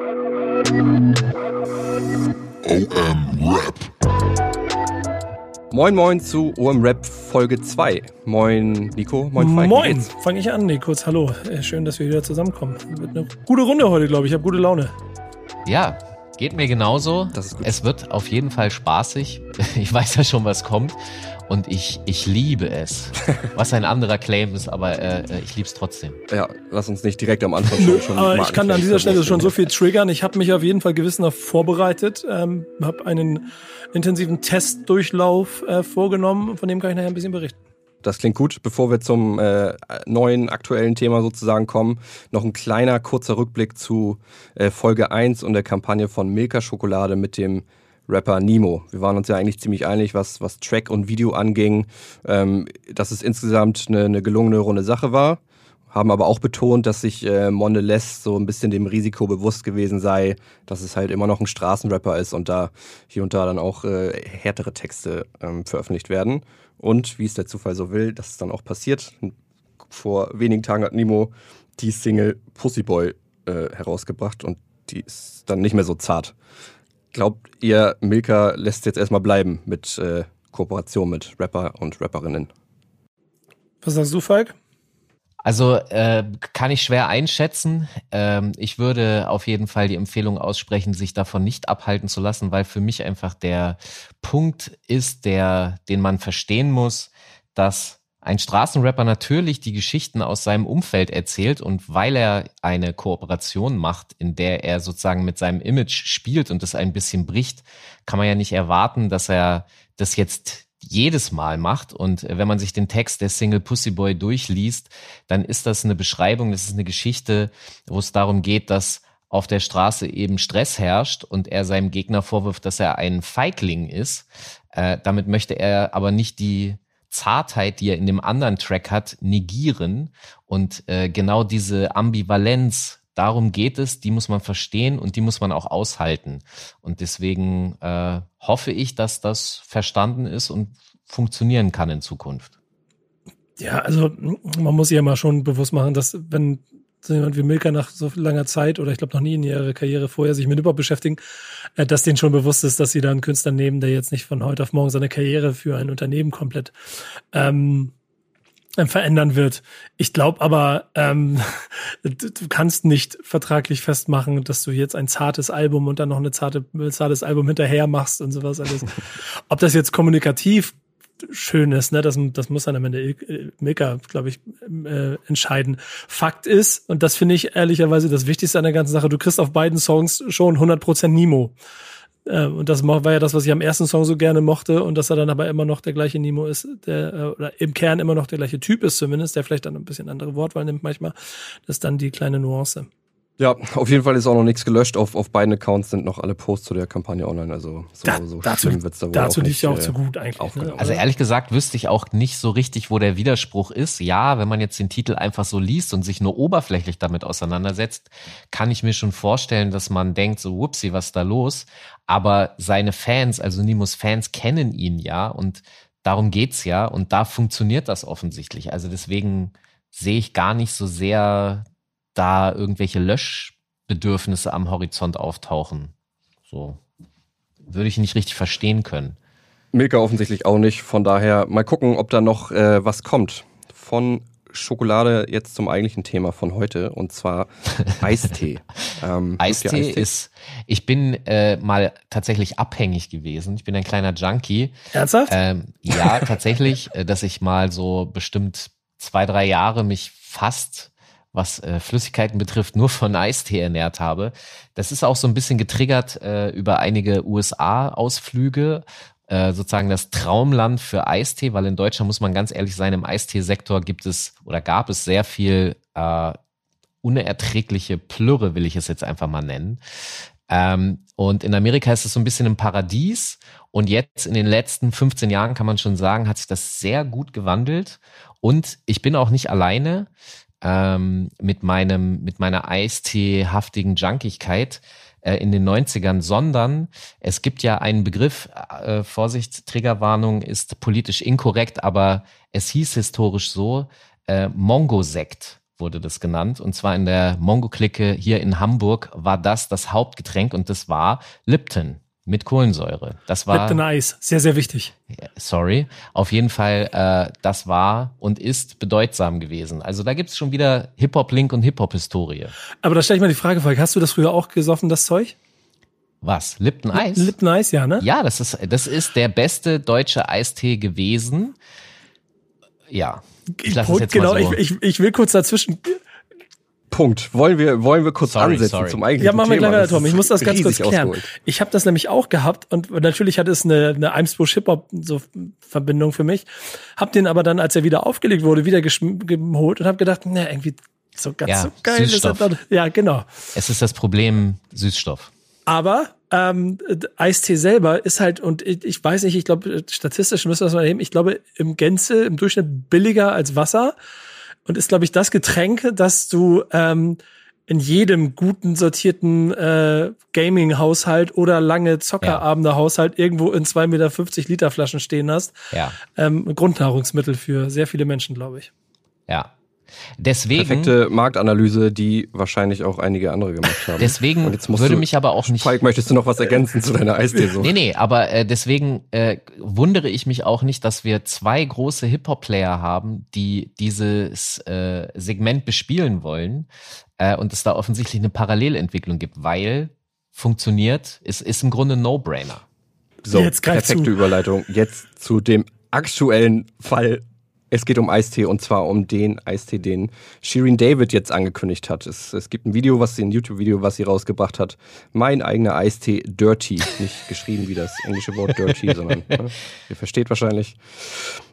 OM Rap. Moin Moin zu OM Rap Folge 2. Moin Nico, moin Falk. Moin, fange ich an, Kurz Hallo. Äh, schön, dass wir wieder zusammenkommen. Wird eine gute Runde heute, glaube ich. Ich habe gute Laune. Ja, geht mir genauso. Das ist gut. Es wird auf jeden Fall spaßig. Ich weiß ja schon, was kommt. Und ich, ich liebe es. Was ein anderer Claim ist, aber äh, ich liebe es trotzdem. Ja, lass uns nicht direkt am Anfang schon, schon Aber ich kann an dieser Stelle schon so viel triggern. Ich habe mich auf jeden Fall gewissenhaft vorbereitet, ähm, habe einen intensiven Testdurchlauf äh, vorgenommen, von dem kann ich nachher ein bisschen berichten. Das klingt gut. Bevor wir zum äh, neuen aktuellen Thema sozusagen kommen, noch ein kleiner kurzer Rückblick zu äh, Folge 1 und der Kampagne von Milka Schokolade mit dem Rapper Nemo. Wir waren uns ja eigentlich ziemlich einig, was, was Track und Video anging, ähm, dass es insgesamt eine, eine gelungene runde Sache war. Haben aber auch betont, dass sich äh, Mondelez so ein bisschen dem Risiko bewusst gewesen sei, dass es halt immer noch ein Straßenrapper ist und da hier und da dann auch äh, härtere Texte ähm, veröffentlicht werden. Und wie es der Zufall so will, dass es dann auch passiert. Vor wenigen Tagen hat Nemo die Single Pussyboy äh, herausgebracht und die ist dann nicht mehr so zart. Glaubt ihr, Milka lässt jetzt erstmal bleiben mit äh, Kooperation mit Rapper und Rapperinnen? Was sagst du, Falk? Also äh, kann ich schwer einschätzen. Ähm, ich würde auf jeden Fall die Empfehlung aussprechen, sich davon nicht abhalten zu lassen, weil für mich einfach der Punkt ist, der, den man verstehen muss, dass ein Straßenrapper natürlich die Geschichten aus seinem Umfeld erzählt und weil er eine Kooperation macht, in der er sozusagen mit seinem Image spielt und das ein bisschen bricht, kann man ja nicht erwarten, dass er das jetzt jedes Mal macht. Und wenn man sich den Text der Single Pussyboy durchliest, dann ist das eine Beschreibung, das ist eine Geschichte, wo es darum geht, dass auf der Straße eben Stress herrscht und er seinem Gegner vorwirft, dass er ein Feigling ist. Äh, damit möchte er aber nicht die Zartheit, die er in dem anderen Track hat, negieren. Und äh, genau diese Ambivalenz, darum geht es, die muss man verstehen und die muss man auch aushalten. Und deswegen äh, hoffe ich, dass das verstanden ist und funktionieren kann in Zukunft. Ja, also man muss sich ja mal schon bewusst machen, dass wenn so jemand wie Milka nach so langer Zeit oder ich glaube noch nie in ihrer Karriere vorher sich mit Hip-Hop beschäftigen, äh, dass denen schon bewusst ist, dass sie da einen Künstler nehmen, der jetzt nicht von heute auf morgen seine Karriere für ein Unternehmen komplett ähm, äh, verändern wird. Ich glaube aber, ähm, du kannst nicht vertraglich festmachen, dass du jetzt ein zartes Album und dann noch eine zarte, ein zartes Album hinterher machst und sowas alles. Ob das jetzt kommunikativ schön ist, ne, das, das muss dann am Ende Il- Milka, glaube ich, äh, entscheiden. Fakt ist, und das finde ich ehrlicherweise das Wichtigste an der ganzen Sache, du kriegst auf beiden Songs schon 100% Nemo. Äh, Und das war ja das, was ich am ersten Song so gerne mochte und dass er dann aber immer noch der gleiche Nemo ist, der, äh, oder im Kern immer noch der gleiche Typ ist zumindest, der vielleicht dann ein bisschen andere Wortwahl nimmt manchmal. Das ist dann die kleine Nuance. Ja, auf jeden Fall ist auch noch nichts gelöscht. Auf, auf beiden Accounts sind noch alle Posts zu der Kampagne online. Also so, Da, so dazu schlimm wird's da wohl dazu nicht, ja auch äh, zu gut eigentlich. Ne? Also ehrlich gesagt wüsste ich auch nicht so richtig, wo der Widerspruch ist. Ja, wenn man jetzt den Titel einfach so liest und sich nur oberflächlich damit auseinandersetzt, kann ich mir schon vorstellen, dass man denkt, so, whoopsie, was ist da los? Aber seine Fans, also Nimos Fans, kennen ihn ja und darum geht's ja und da funktioniert das offensichtlich. Also deswegen sehe ich gar nicht so sehr da irgendwelche Löschbedürfnisse am Horizont auftauchen. So würde ich nicht richtig verstehen können. Milka offensichtlich auch nicht. Von daher mal gucken, ob da noch äh, was kommt. Von Schokolade jetzt zum eigentlichen Thema von heute und zwar Eistee. ähm, Eistee, ihr ist, ich bin äh, mal tatsächlich abhängig gewesen. Ich bin ein kleiner Junkie. Ernsthaft? Ähm, ja, tatsächlich, äh, dass ich mal so bestimmt zwei, drei Jahre mich fast, was äh, Flüssigkeiten betrifft, nur von Eistee ernährt habe. Das ist auch so ein bisschen getriggert äh, über einige USA-Ausflüge. Äh, sozusagen das Traumland für Eistee, weil in Deutschland muss man ganz ehrlich sein, im Eistee-Sektor gibt es oder gab es sehr viel äh, unerträgliche Plürre, will ich es jetzt einfach mal nennen. Ähm, und in Amerika ist es so ein bisschen ein Paradies. Und jetzt in den letzten 15 Jahren kann man schon sagen, hat sich das sehr gut gewandelt. Und ich bin auch nicht alleine ähm, mit meinem, mit meiner Eistee-haftigen Junkigkeit äh, in den 90ern, sondern es gibt ja einen Begriff, äh, Vorsicht, Triggerwarnung ist politisch inkorrekt, aber es hieß historisch so, äh, Mongo-Sekt wurde das genannt. Und zwar in der Mongo-Clique hier in Hamburg war das das Hauptgetränk und das war Lipton mit Kohlensäure. Das war Lipton Eis, sehr, sehr wichtig. Sorry. Auf jeden Fall, äh, das war und ist bedeutsam gewesen. Also da gibt's schon wieder Hip-Hop-Link und Hip-Hop-Historie. Aber da stelle ich mal die Frage, hast du das früher auch gesoffen, das Zeug? Was? Lipton Eis? Lipton Eis, ja, ne? Ja, das ist, das ist der beste deutsche Eistee gewesen. Ja. Ich lasse es jetzt genau, so. ich, ich, ich will kurz dazwischen. Punkt. Wollen wir, wollen wir kurz sorry, ansetzen sorry. zum eigentlichen Ja, machen wir gleich weiter, Tom. Ich muss das ganz kurz klären. Ausgeholt. Ich habe das nämlich auch gehabt und natürlich hatte es eine, eine Eimsbusch Hip-Hop so Verbindung für mich. Hab den aber dann, als er wieder aufgelegt wurde, wieder geholt und habe gedacht, na, irgendwie so ganz ja, so geil Süßstoff. ist er dann. Ja, genau. Es ist das Problem Süßstoff. Aber ähm, Eistee selber ist halt, und ich, ich weiß nicht, ich glaube, statistisch müssen wir das mal nehmen, ich glaube, im Gänze, im Durchschnitt billiger als Wasser und ist, glaube ich, das Getränk, das du ähm, in jedem guten sortierten äh, Gaming-Haushalt oder lange Zockerabende-Haushalt irgendwo in 2,50 Meter Liter Flaschen stehen hast. Ja. Ähm, Grundnahrungsmittel für sehr viele Menschen, glaube ich. Ja. Deswegen, Perfekte Marktanalyse, die wahrscheinlich auch einige andere gemacht haben. Deswegen würde mich aber auch nicht. Falk, möchtest du noch was ergänzen zu deiner Eisdeso? Nee, nee, aber äh, deswegen äh, wundere ich mich auch nicht, dass wir zwei große Hip-Hop-Player haben, die dieses äh, Segment bespielen wollen äh, und es da offensichtlich eine Parallelentwicklung gibt, weil funktioniert, ist, ist im Grunde No-Brainer. So, Jetzt perfekte zu. Überleitung. Jetzt zu dem aktuellen Fall es geht um Eistee und zwar um den Eistee, den Shirin David jetzt angekündigt hat. Es, es gibt ein Video, was sie, ein YouTube-Video, was sie rausgebracht hat. Mein eigener Eistee Dirty. Nicht geschrieben wie das englische Wort Dirty, sondern ne, ihr versteht wahrscheinlich.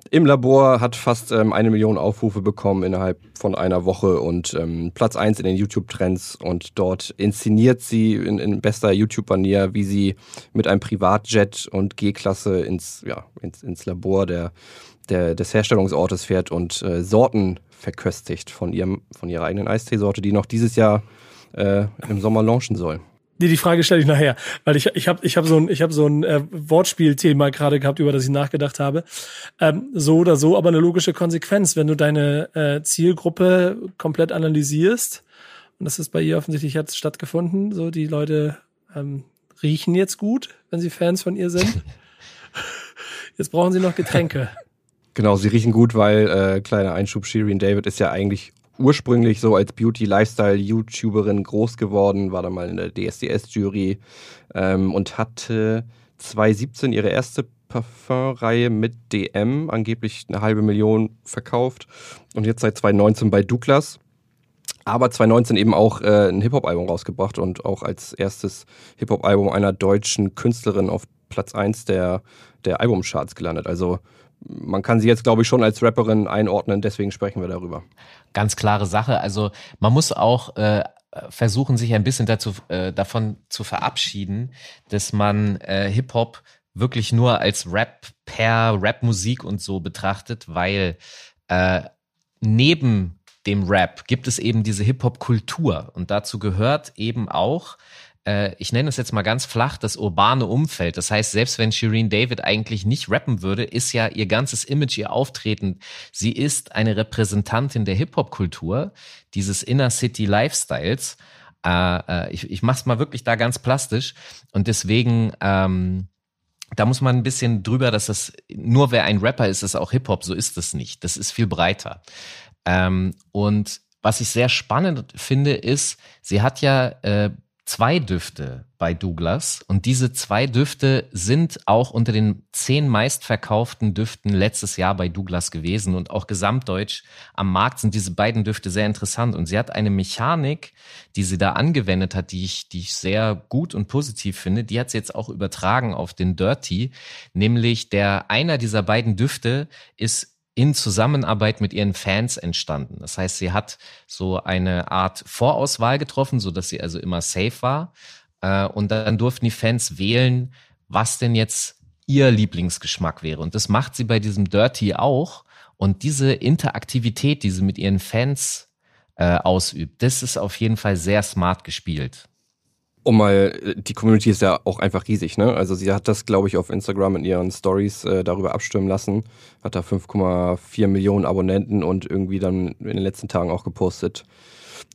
Im Labor hat fast ähm, eine Million Aufrufe bekommen innerhalb von einer Woche und ähm, Platz eins in den YouTube-Trends. Und dort inszeniert sie in, in bester YouTube-Manier, wie sie mit einem Privatjet und G-Klasse ins, ja, ins, ins Labor der der, des Herstellungsortes fährt und äh, Sorten verköstigt von, ihrem, von ihrer eigenen Eisteesorte, die noch dieses Jahr äh, im Sommer launchen soll. Nee, die Frage stelle ich nachher, weil ich, ich habe ich hab so ein, ich hab so ein äh, Wortspielthema gerade gehabt, über das ich nachgedacht habe. Ähm, so oder so, aber eine logische Konsequenz, wenn du deine äh, Zielgruppe komplett analysierst, und das ist bei ihr offensichtlich jetzt stattgefunden, so die Leute ähm, riechen jetzt gut, wenn sie Fans von ihr sind. Jetzt brauchen sie noch Getränke. Genau, sie riechen gut, weil, äh, kleiner Einschub, Shirin David ist ja eigentlich ursprünglich so als Beauty-Lifestyle-YouTuberin groß geworden, war dann mal in der DSDS-Jury ähm, und hatte 2017 ihre erste Parfumreihe mit DM, angeblich eine halbe Million verkauft und jetzt seit 2019 bei Douglas. Aber 2019 eben auch äh, ein Hip-Hop-Album rausgebracht und auch als erstes Hip-Hop-Album einer deutschen Künstlerin auf Platz 1 der, der Albumcharts gelandet. Also man kann sie jetzt, glaube ich, schon als Rapperin einordnen, deswegen sprechen wir darüber. Ganz klare Sache. Also man muss auch äh, versuchen, sich ein bisschen dazu, äh, davon zu verabschieden, dass man äh, Hip-Hop wirklich nur als Rap per Rap-Musik und so betrachtet, weil äh, neben dem Rap gibt es eben diese Hip-Hop-Kultur und dazu gehört eben auch äh, ich nenne es jetzt mal ganz flach, das urbane Umfeld. Das heißt, selbst wenn Shireen David eigentlich nicht rappen würde, ist ja ihr ganzes Image, ihr Auftreten, sie ist eine Repräsentantin der Hip-Hop-Kultur, dieses Inner City Lifestyles. Äh, äh, ich, ich mach's mal wirklich da ganz plastisch. Und deswegen, ähm, da muss man ein bisschen drüber, dass das nur wer ein Rapper ist, ist auch Hip-Hop. So ist es nicht. Das ist viel breiter. Ähm, und was ich sehr spannend finde, ist, sie hat ja äh, zwei Düfte bei Douglas. Und diese zwei Düfte sind auch unter den zehn meistverkauften Düften letztes Jahr bei Douglas gewesen. Und auch gesamtdeutsch am Markt sind diese beiden Düfte sehr interessant. Und sie hat eine Mechanik, die sie da angewendet hat, die ich, die ich sehr gut und positiv finde, die hat sie jetzt auch übertragen auf den Dirty, nämlich der einer dieser beiden Düfte ist in Zusammenarbeit mit ihren Fans entstanden. Das heißt, sie hat so eine Art Vorauswahl getroffen, so dass sie also immer safe war. Äh, und dann durften die Fans wählen, was denn jetzt ihr Lieblingsgeschmack wäre. Und das macht sie bei diesem Dirty auch. Und diese Interaktivität, die sie mit ihren Fans äh, ausübt, das ist auf jeden Fall sehr smart gespielt. Um mal, die Community ist ja auch einfach riesig, ne? Also sie hat das, glaube ich, auf Instagram in ihren Stories äh, darüber abstimmen lassen, hat da 5,4 Millionen Abonnenten und irgendwie dann in den letzten Tagen auch gepostet.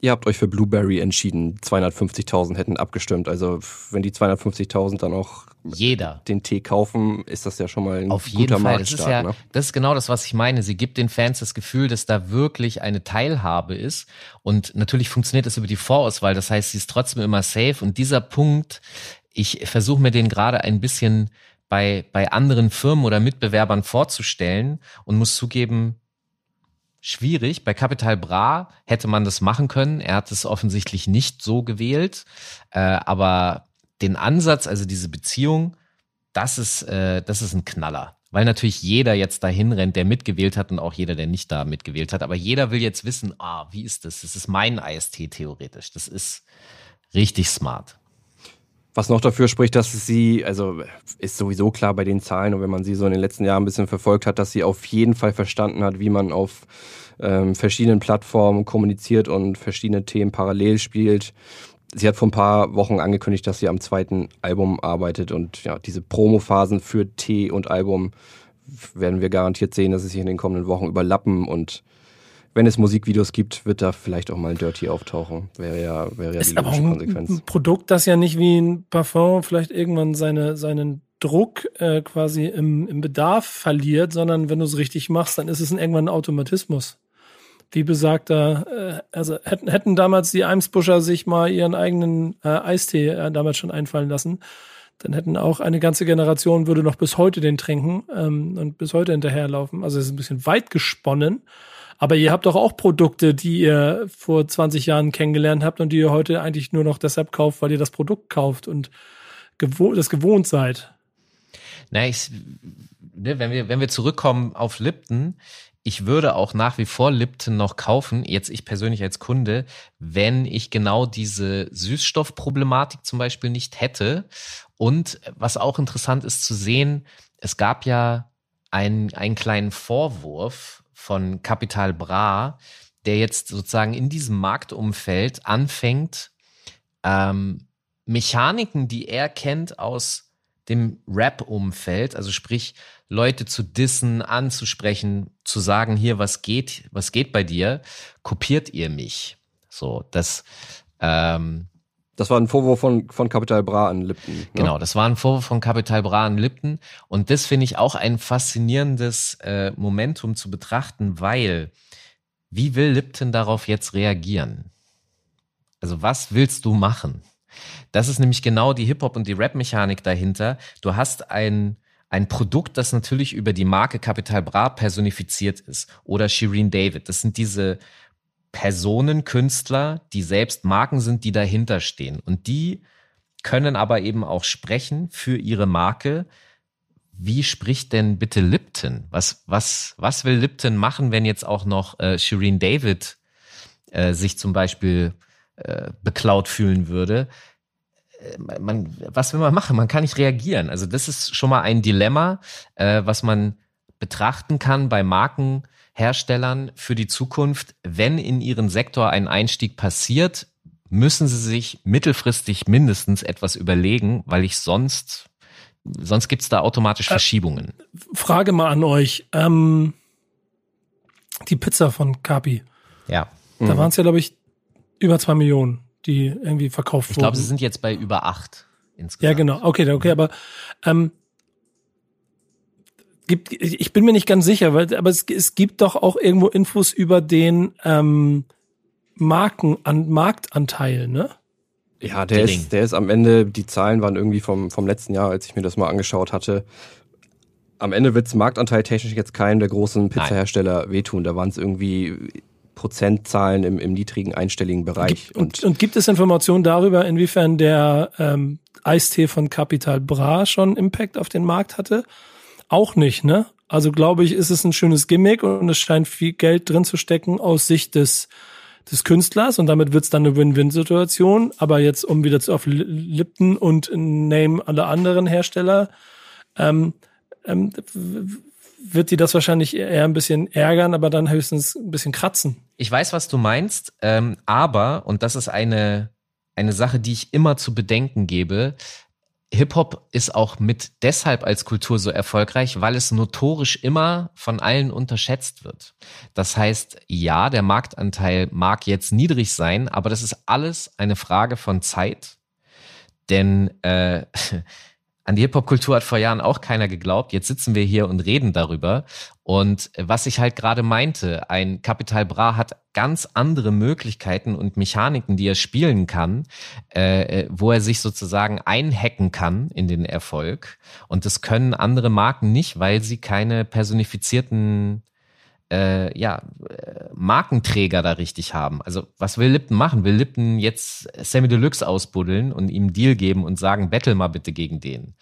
Ihr habt euch für Blueberry entschieden. 250.000 hätten abgestimmt. Also wenn die 250.000 dann auch jeder den Tee kaufen, ist das ja schon mal ein Auf guter jeden Fall. Marktstart. Das ist ja, ne? das ist genau das, was ich meine. Sie gibt den Fans das Gefühl, dass da wirklich eine Teilhabe ist. Und natürlich funktioniert das über die Vorauswahl. Das heißt, sie ist trotzdem immer safe. Und dieser Punkt, ich versuche mir den gerade ein bisschen bei, bei anderen Firmen oder Mitbewerbern vorzustellen und muss zugeben, schwierig. Bei Capital Bra hätte man das machen können. Er hat es offensichtlich nicht so gewählt. Äh, aber den Ansatz, also diese Beziehung, das ist, äh, das ist ein Knaller. Weil natürlich jeder jetzt dahin rennt, der mitgewählt hat und auch jeder, der nicht da mitgewählt hat. Aber jeder will jetzt wissen, ah, wie ist das? Das ist mein IST theoretisch. Das ist richtig smart. Was noch dafür spricht, dass sie, also ist sowieso klar bei den Zahlen und wenn man sie so in den letzten Jahren ein bisschen verfolgt hat, dass sie auf jeden Fall verstanden hat, wie man auf ähm, verschiedenen Plattformen kommuniziert und verschiedene Themen parallel spielt. Sie hat vor ein paar Wochen angekündigt, dass sie am zweiten Album arbeitet und ja, diese Promophasen für T und Album werden wir garantiert sehen, dass sie sich in den kommenden Wochen überlappen und wenn es Musikvideos gibt, wird da vielleicht auch mal ein Dirty auftauchen. Wäre ja, wäre ja Ist die aber logische ein, Konsequenz. ein Produkt, das ja nicht wie ein Parfum vielleicht irgendwann seine, seinen Druck äh, quasi im, im Bedarf verliert, sondern wenn du es richtig machst, dann ist es ein, irgendwann ein Automatismus. Wie besagter, äh, also hätten, hätten damals die Eimsbuscher sich mal ihren eigenen äh, Eistee äh, damals schon einfallen lassen, dann hätten auch eine ganze Generation würde noch bis heute den trinken ähm, und bis heute hinterherlaufen. Also es ist ein bisschen weit gesponnen. Aber ihr habt doch auch Produkte, die ihr vor 20 Jahren kennengelernt habt und die ihr heute eigentlich nur noch deshalb kauft, weil ihr das Produkt kauft und gewohnt, das gewohnt seid. Na, ich, ne, wenn wir, wenn wir zurückkommen auf Lipton, ich würde auch nach wie vor Lipton noch kaufen, jetzt ich persönlich als Kunde, wenn ich genau diese Süßstoffproblematik zum Beispiel nicht hätte. Und was auch interessant ist zu sehen, es gab ja einen, einen kleinen Vorwurf von Capital Bra, der jetzt sozusagen in diesem Marktumfeld anfängt, ähm, Mechaniken, die er kennt aus dem Rap-Umfeld, also sprich Leute zu dissen, anzusprechen, zu sagen, hier, was geht, was geht bei dir, kopiert ihr mich. So, das, ähm, Das war ein Vorwurf von, von Capital Bra an Lipton. Ne? Genau, das war ein Vorwurf von Capital Bra an Lipton. Und das finde ich auch ein faszinierendes äh, Momentum zu betrachten, weil wie will Lipton darauf jetzt reagieren? Also was willst du machen? Das ist nämlich genau die Hip-Hop und die Rap-Mechanik dahinter. Du hast ein, ein Produkt, das natürlich über die Marke Capital Bra personifiziert ist. Oder Shireen David. Das sind diese Personen, Künstler, die selbst Marken sind, die dahinter stehen. Und die können aber eben auch sprechen für ihre Marke. Wie spricht denn bitte Lipton? Was, was, was will Lipton machen, wenn jetzt auch noch äh, Shireen David äh, sich zum Beispiel äh, beklaut fühlen würde? Äh, Man, was will man machen? Man kann nicht reagieren. Also das ist schon mal ein Dilemma, äh, was man betrachten kann bei Markenherstellern für die Zukunft. Wenn in ihren Sektor ein Einstieg passiert, müssen sie sich mittelfristig mindestens etwas überlegen, weil ich sonst, sonst gibt's da automatisch Verschiebungen. Frage mal an euch. Ähm, die Pizza von Capi. Ja. Da waren es ja, glaube ich, über zwei Millionen, die irgendwie verkauft Ich wurden. glaube, sie sind jetzt bei über acht insgesamt. Ja, genau. Okay, okay, aber ähm, gibt, ich bin mir nicht ganz sicher, weil, aber es, es gibt doch auch irgendwo Infos über den ähm, Marken an Marktanteil, ne? Ja, der Dilling. ist, der ist am Ende, die Zahlen waren irgendwie vom, vom letzten Jahr, als ich mir das mal angeschaut hatte. Am Ende wird's Marktanteil technisch jetzt keinem der großen Pizzahersteller wehtun. Da waren es irgendwie Prozentzahlen im, im niedrigen einstelligen Bereich. Gibt, und, und gibt es Informationen darüber, inwiefern der ähm, Eistee von Capital Bra schon Impact auf den Markt hatte? Auch nicht, ne? Also glaube ich, ist es ein schönes Gimmick und es scheint viel Geld drin zu stecken aus Sicht des des Künstlers und damit wird's dann eine Win-Win-Situation. Aber jetzt, um wieder zu- auf Li- Lipton und Name alle anderen Hersteller, ähm, ähm, wird die das wahrscheinlich eher ein bisschen ärgern, aber dann höchstens ein bisschen kratzen. Ich weiß, was du meinst, ähm, aber, und das ist eine, eine Sache, die ich immer zu bedenken gebe. Hip-Hop ist auch mit deshalb als Kultur so erfolgreich, weil es notorisch immer von allen unterschätzt wird. Das heißt, ja, der Marktanteil mag jetzt niedrig sein, aber das ist alles eine Frage von Zeit. Denn äh, an die Hip-Hop-Kultur hat vor Jahren auch keiner geglaubt. Jetzt sitzen wir hier und reden darüber. Und was ich halt gerade meinte, ein Capital Bra hat ganz andere Möglichkeiten und Mechaniken, die er spielen kann, äh, wo er sich sozusagen einhacken kann in den Erfolg. Und das können andere Marken nicht, weil sie keine personifizierten äh, ja, Markenträger da richtig haben. Also was will Lipton machen? Will Lipton jetzt Sammy Deluxe ausbuddeln und ihm einen Deal geben und sagen, battle mal bitte gegen den?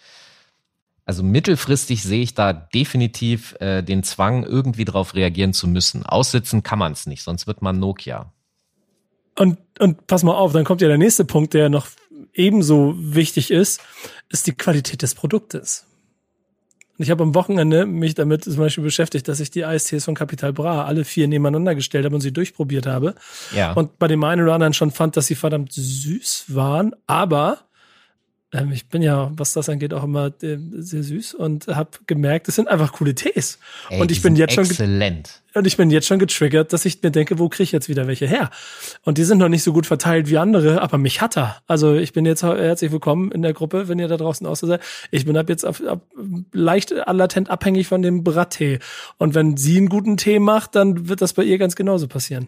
Also mittelfristig sehe ich da definitiv äh, den Zwang, irgendwie drauf reagieren zu müssen. Aussitzen kann man es nicht, sonst wird man Nokia. Und, und pass mal auf, dann kommt ja der nächste Punkt, der noch ebenso wichtig ist, ist die Qualität des Produktes. Und ich habe am Wochenende mich damit zum Beispiel beschäftigt, dass ich die Eistees von Capital Bra alle vier nebeneinander gestellt habe und sie durchprobiert habe. Ja. Und bei dem einen oder anderen schon fand, dass sie verdammt süß waren, aber ähm, ich bin ja, was das angeht, auch immer äh, sehr süß und habe gemerkt, es sind einfach coole Tees. Ey, und ich bin jetzt exzellent. schon und ich bin jetzt schon getriggert, dass ich mir denke, wo kriege ich jetzt wieder welche her? Und die sind noch nicht so gut verteilt wie andere, aber mich hat er. Also ich bin jetzt herzlich willkommen in der Gruppe, wenn ihr da draußen auch so seid. Ich bin ab jetzt ab, ab, leicht latent abhängig von dem Brattee. Und wenn sie einen guten Tee macht, dann wird das bei ihr ganz genauso passieren.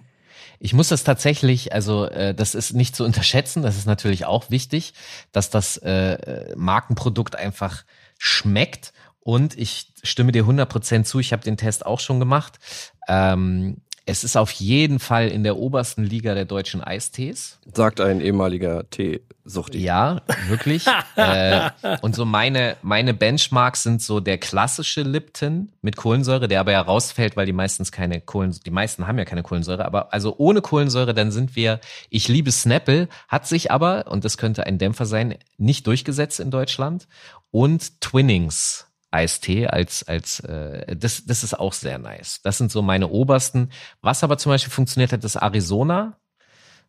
Ich muss das tatsächlich, also äh, das ist nicht zu unterschätzen, das ist natürlich auch wichtig, dass das äh, Markenprodukt einfach schmeckt. Und ich stimme dir 100% zu, ich habe den Test auch schon gemacht. Ähm, es ist auf jeden Fall in der obersten Liga der deutschen Eistees. Sagt ein ehemaliger Teesuchti. Ja, wirklich. äh, und so meine, meine Benchmarks sind so der klassische Lipton mit Kohlensäure, der aber ja rausfällt, weil die meistens keine Kohlensäure, die meisten haben ja keine Kohlensäure, aber also ohne Kohlensäure, dann sind wir, ich liebe Snapple, hat sich aber, und das könnte ein Dämpfer sein, nicht durchgesetzt in Deutschland. Und Twinnings Eistee als als äh, das das ist auch sehr nice. Das sind so meine obersten. Was aber zum Beispiel funktioniert hat, ist Arizona,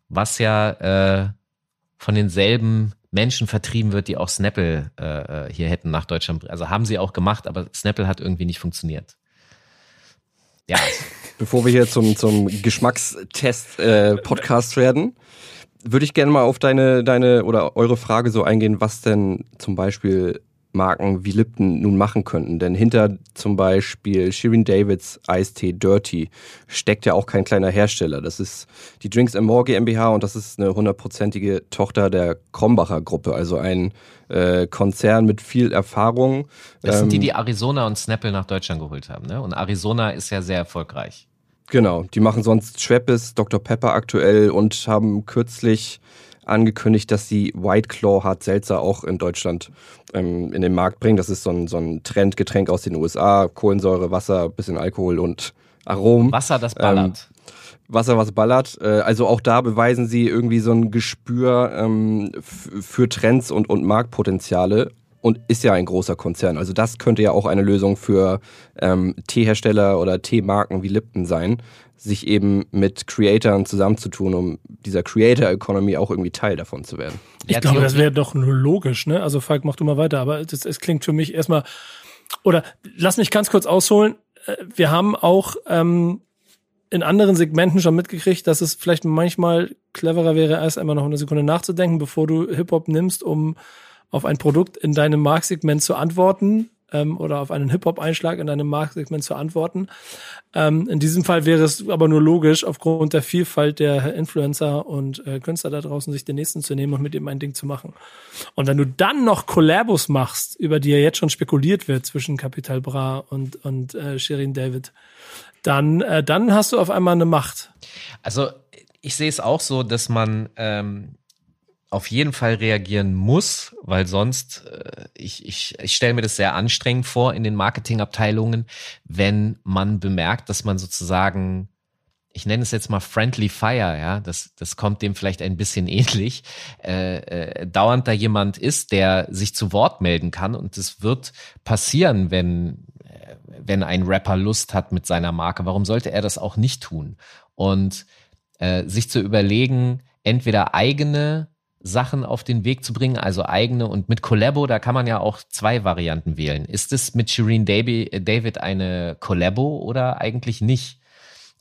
was ja äh, von denselben Menschen vertrieben wird, die auch Snapple äh, hier hätten nach Deutschland. Also haben sie auch gemacht, aber Snapple hat irgendwie nicht funktioniert. Ja. Bevor wir hier zum zum Geschmackstest äh, werden, würde ich gerne mal auf deine deine oder eure Frage so eingehen, was denn zum Beispiel Marken wie Lipton nun machen könnten. Denn hinter zum Beispiel Shirin Davids Eistee Dirty steckt ja auch kein kleiner Hersteller. Das ist die Drinks More GmbH und das ist eine hundertprozentige Tochter der Krombacher Gruppe, also ein äh, Konzern mit viel Erfahrung. Das sind die, ähm, die Arizona und Snapple nach Deutschland geholt haben. Ne? Und Arizona ist ja sehr erfolgreich. Genau, die machen sonst Schweppes, Dr. Pepper aktuell und haben kürzlich angekündigt, dass sie White Claw Hard Seltzer auch in Deutschland ähm, in den Markt bringen. Das ist so ein, so ein Trendgetränk aus den USA. Kohlensäure, Wasser, bisschen Alkohol und Aromen. Wasser, das ballert. Ähm, Wasser, was ballert. Äh, also auch da beweisen sie irgendwie so ein Gespür ähm, für Trends und, und Marktpotenziale und ist ja ein großer Konzern. Also das könnte ja auch eine Lösung für ähm, Teehersteller oder Teemarken wie Lipton sein, sich eben mit Creatoren zusammenzutun, um dieser Creator Economy auch irgendwie Teil davon zu werden. Ich ja, glaube, das wäre doch nur logisch, ne? Also Falk, mach du mal weiter, aber es klingt für mich erstmal, oder lass mich ganz kurz ausholen. Äh, wir haben auch ähm, in anderen Segmenten schon mitgekriegt, dass es vielleicht manchmal cleverer wäre, erst einmal noch eine Sekunde nachzudenken, bevor du Hip-Hop nimmst, um auf ein Produkt in deinem Marktsegment zu antworten ähm, oder auf einen Hip-Hop-Einschlag in deinem Marktsegment zu antworten. Ähm, in diesem Fall wäre es aber nur logisch, aufgrund der Vielfalt der Influencer und äh, Künstler da draußen, sich den nächsten zu nehmen und mit ihm ein Ding zu machen. Und wenn du dann noch Collabos machst, über die ja jetzt schon spekuliert wird zwischen Capital Bra und, und äh, Shirin David, dann, äh, dann hast du auf einmal eine Macht. Also ich sehe es auch so, dass man ähm, auf jeden Fall reagieren muss, weil sonst, äh, ich, ich, ich stelle mir das sehr anstrengend vor in den Marketingabteilungen, wenn man bemerkt, dass man sozusagen, ich nenne es jetzt mal Friendly Fire, ja, das, das kommt dem vielleicht ein bisschen ähnlich, äh, äh, dauernd da jemand ist, der sich zu Wort melden kann und es wird passieren, wenn, äh, wenn ein Rapper Lust hat mit seiner Marke. Warum sollte er das auch nicht tun? Und äh, sich zu überlegen, entweder eigene Sachen auf den Weg zu bringen, also eigene und mit Collabo, da kann man ja auch zwei Varianten wählen. Ist es mit Shireen David eine Collabo oder eigentlich nicht?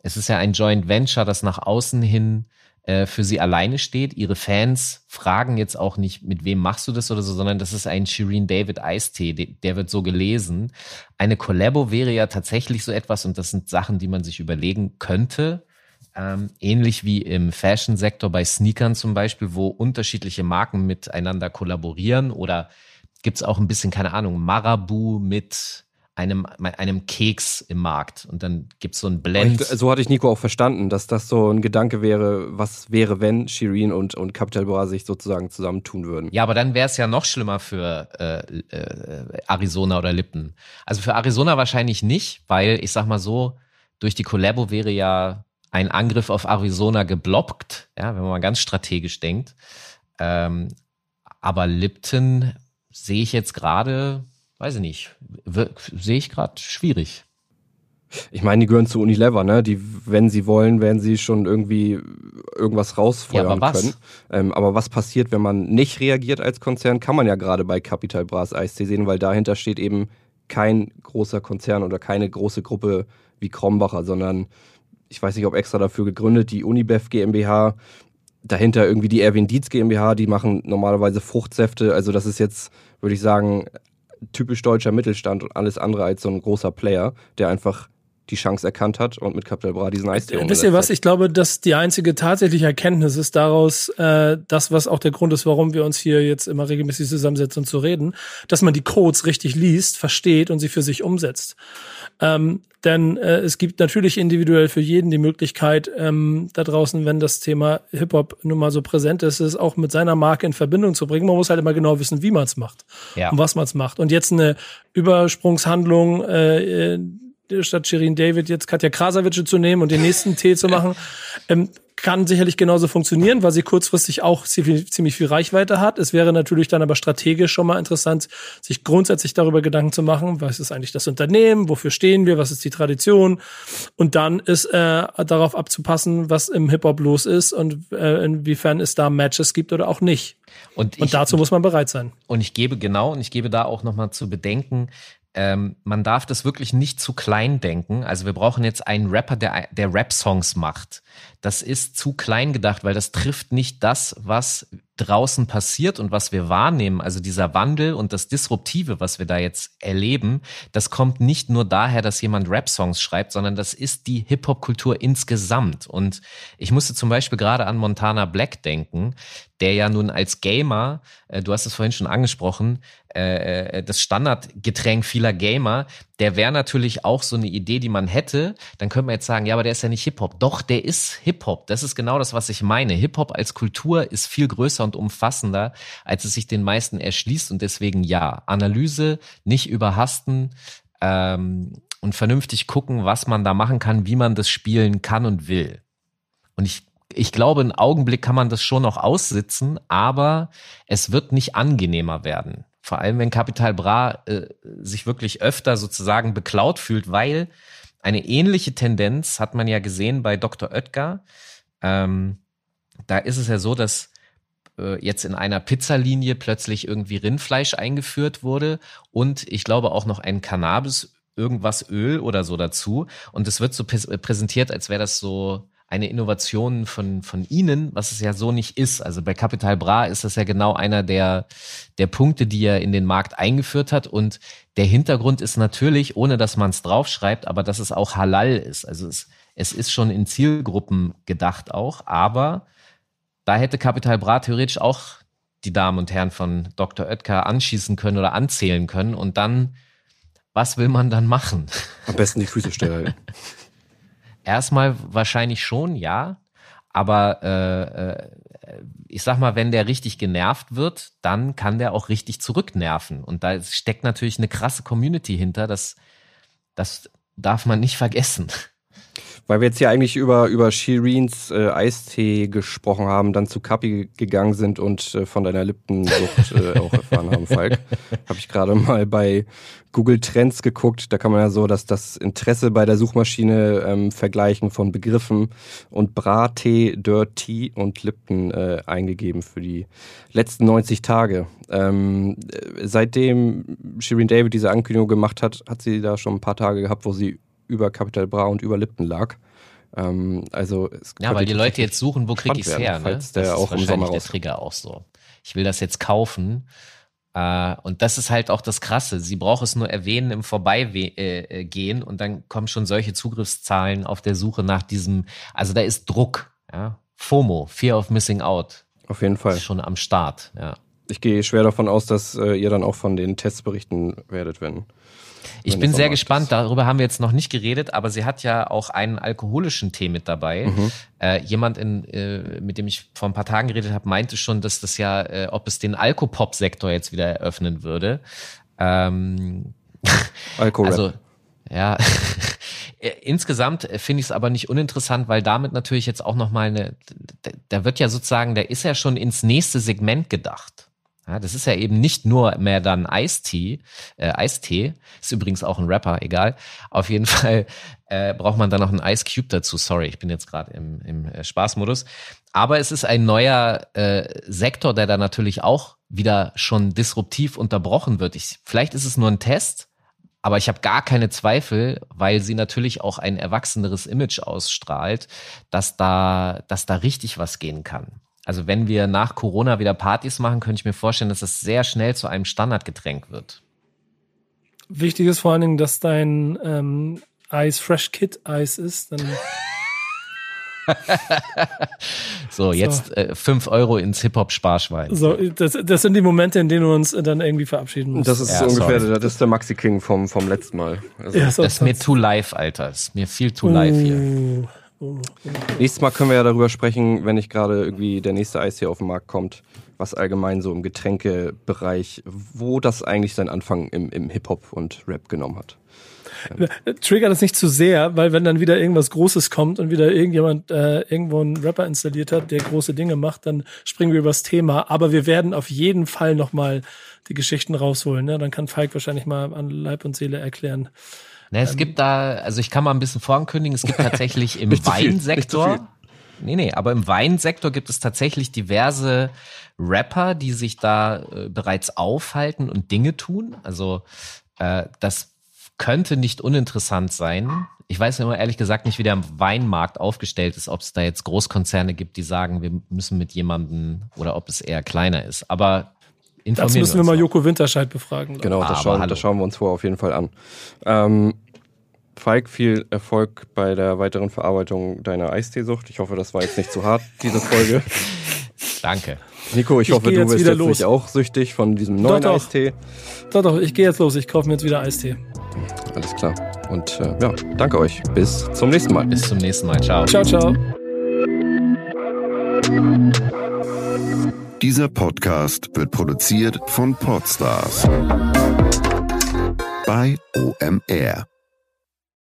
Es ist ja ein Joint Venture, das nach außen hin äh, für sie alleine steht. Ihre Fans fragen jetzt auch nicht, mit wem machst du das oder so, sondern das ist ein Shireen David Eistee, der wird so gelesen. Eine Collabo wäre ja tatsächlich so etwas und das sind Sachen, die man sich überlegen könnte ähm, ähnlich wie im Fashion-Sektor bei Sneakern zum Beispiel, wo unterschiedliche Marken miteinander kollaborieren oder gibt es auch ein bisschen, keine Ahnung, Marabu mit einem, einem Keks im Markt und dann gibt es so ein Blend. Ich, so hatte ich Nico auch verstanden, dass das so ein Gedanke wäre, was wäre, wenn Shirin und, und Capital Bra sich sozusagen zusammentun würden. Ja, aber dann wäre es ja noch schlimmer für äh, äh, Arizona oder Lippen. Also für Arizona wahrscheinlich nicht, weil ich sag mal so, durch die Collabo wäre ja ein Angriff auf Arizona geblockt, ja, wenn man mal ganz strategisch denkt. Ähm, aber Lipton sehe ich jetzt gerade, weiß ich nicht, sehe ich gerade schwierig. Ich meine, die gehören zu Unilever, ne? Die, wenn sie wollen, werden sie schon irgendwie irgendwas rausfeuern ja, aber können. Ähm, aber was passiert, wenn man nicht reagiert als Konzern, kann man ja gerade bei Capital Bras Eistee sehen, weil dahinter steht eben kein großer Konzern oder keine große Gruppe wie Krombacher, sondern ich weiß nicht, ob extra dafür gegründet, die Unibev GmbH, dahinter irgendwie die Erwin Dietz GmbH, die machen normalerweise Fruchtsäfte. Also das ist jetzt, würde ich sagen, typisch deutscher Mittelstand und alles andere als so ein großer Player, der einfach die Chance erkannt hat und mit Capital Bra diesen Eistee Wisst ihr was? Ich glaube, dass die einzige tatsächliche Erkenntnis ist daraus, äh, das, was auch der Grund ist, warum wir uns hier jetzt immer regelmäßig zusammensetzen und zu reden, dass man die Codes richtig liest, versteht und sie für sich umsetzt. Ähm, denn äh, es gibt natürlich individuell für jeden die Möglichkeit, ähm, da draußen, wenn das Thema Hip-Hop nun mal so präsent ist, es auch mit seiner Marke in Verbindung zu bringen. Man muss halt immer genau wissen, wie man es macht ja. und was man es macht. Und jetzt eine Übersprungshandlung, äh, statt Shirin David jetzt Katja Krasavice zu nehmen und den nächsten Tee zu machen, ähm, kann sicherlich genauso funktionieren, weil sie kurzfristig auch ziemlich viel Reichweite hat. Es wäre natürlich dann aber strategisch schon mal interessant, sich grundsätzlich darüber Gedanken zu machen, was ist eigentlich das Unternehmen, wofür stehen wir, was ist die Tradition und dann ist äh, darauf abzupassen, was im Hip-Hop los ist und äh, inwiefern es da Matches gibt oder auch nicht. Und, ich, und dazu muss man bereit sein. Und ich gebe genau, und ich gebe da auch nochmal zu bedenken, ähm, man darf das wirklich nicht zu klein denken. Also wir brauchen jetzt einen Rapper, der, der Rap-Songs macht. Das ist zu klein gedacht, weil das trifft nicht das, was draußen passiert und was wir wahrnehmen, also dieser Wandel und das Disruptive, was wir da jetzt erleben, das kommt nicht nur daher, dass jemand Rap-Songs schreibt, sondern das ist die Hip-Hop-Kultur insgesamt. Und ich musste zum Beispiel gerade an Montana Black denken, der ja nun als Gamer, äh, du hast es vorhin schon angesprochen, äh, äh, das Standardgetränk vieler Gamer, der wäre natürlich auch so eine Idee, die man hätte. Dann könnte man jetzt sagen, ja, aber der ist ja nicht Hip-Hop. Doch, der ist Hip-Hop. Das ist genau das, was ich meine. Hip-Hop als Kultur ist viel größer und umfassender, als es sich den meisten erschließt. Und deswegen ja, Analyse, nicht überhasten ähm, und vernünftig gucken, was man da machen kann, wie man das spielen kann und will. Und ich ich glaube, einen Augenblick kann man das schon noch aussitzen, aber es wird nicht angenehmer werden. Vor allem, wenn Capital Bra äh, sich wirklich öfter sozusagen beklaut fühlt, weil eine ähnliche Tendenz hat man ja gesehen bei Dr. Oetker. Ähm, da ist es ja so, dass äh, jetzt in einer Pizzalinie plötzlich irgendwie Rindfleisch eingeführt wurde und ich glaube auch noch ein Cannabis irgendwas Öl oder so dazu und es wird so präsentiert, als wäre das so eine Innovation von, von Ihnen, was es ja so nicht ist. Also bei Capital Bra ist das ja genau einer der, der Punkte, die er in den Markt eingeführt hat. Und der Hintergrund ist natürlich, ohne dass man es draufschreibt, aber dass es auch halal ist. Also es, es ist schon in Zielgruppen gedacht auch, aber da hätte Capital Bra theoretisch auch die Damen und Herren von Dr. Oetker anschießen können oder anzählen können und dann, was will man dann machen? Am besten die Füße stellen. Erstmal wahrscheinlich schon, ja. Aber äh, äh, ich sag mal, wenn der richtig genervt wird, dann kann der auch richtig zurücknerven. Und da steckt natürlich eine krasse Community hinter. Das, das darf man nicht vergessen. Weil wir jetzt hier eigentlich über, über Shireens äh, Eistee gesprochen haben, dann zu Kapi gegangen sind und äh, von deiner Lippensucht äh, auch erfahren haben, Falk, habe ich gerade mal bei Google Trends geguckt. Da kann man ja so, dass das Interesse bei der Suchmaschine ähm, vergleichen von Begriffen und Brattee, Dirt Tea und Lipton äh, eingegeben für die letzten 90 Tage. Ähm, äh, seitdem Shireen David diese Ankündigung gemacht hat, hat sie da schon ein paar Tage gehabt, wo sie über Capital Bra und über Lipton lag. Ähm, also ja, weil die Leute jetzt suchen, wo kriege ich es her? Ne? Falls der das auch ist im Sommer der Trigger auch so. Ich will das jetzt kaufen Uh, und das ist halt auch das Krasse. Sie braucht es nur erwähnen im Vorbeigehen äh, äh und dann kommen schon solche Zugriffszahlen auf der Suche nach diesem. Also da ist Druck, ja. FOMO, Fear of Missing Out. Auf jeden Fall. Ist schon am Start, ja. Ich gehe schwer davon aus, dass äh, ihr dann auch von den Tests berichten werdet, wenn ich bin sehr gespannt, darüber haben wir jetzt noch nicht geredet, aber sie hat ja auch einen alkoholischen Tee mit dabei. Mhm. Äh, jemand, in, äh, mit dem ich vor ein paar Tagen geredet habe, meinte schon, dass das ja, äh, ob es den Alkopop-Sektor jetzt wieder eröffnen würde. Ähm, Alko also, ja. Insgesamt finde ich es aber nicht uninteressant, weil damit natürlich jetzt auch nochmal eine, da wird ja sozusagen, der ist ja schon ins nächste Segment gedacht. Ja, das ist ja eben nicht nur mehr dann Eistee, äh, Eistee, ist übrigens auch ein Rapper, egal. Auf jeden Fall äh, braucht man dann noch einen Ice Cube dazu. Sorry, ich bin jetzt gerade im, im äh, Spaßmodus. Aber es ist ein neuer äh, Sektor, der da natürlich auch wieder schon disruptiv unterbrochen wird. Ich, vielleicht ist es nur ein Test, aber ich habe gar keine Zweifel, weil sie natürlich auch ein erwachseneres Image ausstrahlt, dass da, dass da richtig was gehen kann. Also wenn wir nach Corona wieder Partys machen, könnte ich mir vorstellen, dass das sehr schnell zu einem Standardgetränk wird. Wichtig ist vor allen Dingen, dass dein ähm, Eis Fresh Kit Eis ist. Dann so, jetzt so. Äh, 5 Euro ins Hip-Hop-Sparschwein. So, das, das sind die Momente, in denen wir uns dann irgendwie verabschieden müssen. Das ist ja, ungefähr, sorry. das ist der Maxi King vom, vom letzten Mal. Also, ja, so, das ist mir too live, Alter. Das ist mir viel too uh. live hier. Nächstes Mal können wir ja darüber sprechen, wenn nicht gerade irgendwie der nächste Eis hier auf den Markt kommt, was allgemein so im Getränkebereich, wo das eigentlich seinen Anfang im, im Hip-Hop und Rap genommen hat. Trigger das nicht zu sehr, weil wenn dann wieder irgendwas Großes kommt und wieder irgendjemand äh, irgendwo einen Rapper installiert hat, der große Dinge macht, dann springen wir übers Thema. Aber wir werden auf jeden Fall nochmal die Geschichten rausholen. Ne? Dann kann Falk wahrscheinlich mal an Leib und Seele erklären, Ne, es ähm, gibt da, also ich kann mal ein bisschen vorankündigen, es gibt tatsächlich im Weinsektor, nee, nee, aber im Weinsektor gibt es tatsächlich diverse Rapper, die sich da äh, bereits aufhalten und Dinge tun. Also äh, das könnte nicht uninteressant sein. Ich weiß immer ehrlich gesagt nicht, wie der Weinmarkt aufgestellt ist, ob es da jetzt Großkonzerne gibt, die sagen, wir müssen mit jemandem oder ob es eher kleiner ist. Aber Informieren Dazu müssen wir, mal Joko Winterscheid befragen. Genau, das, schauen, das schauen wir uns vorher auf jeden Fall an. Ähm, Falk, viel Erfolg bei der weiteren Verarbeitung deiner Eisteesucht. Ich hoffe, das war jetzt nicht zu hart, diese Folge. Danke. Nico, ich, ich hoffe, du jetzt bist jetzt los. nicht auch süchtig von diesem neuen doch, doch. Eistee. Doch, doch, ich gehe jetzt los. Ich kaufe mir jetzt wieder Eistee. Alles klar. Und äh, ja, danke euch. Bis zum nächsten Mal. Bis zum nächsten Mal. Ciao. Ciao, ciao. Dieser Podcast wird produziert von Podstars bei OMR.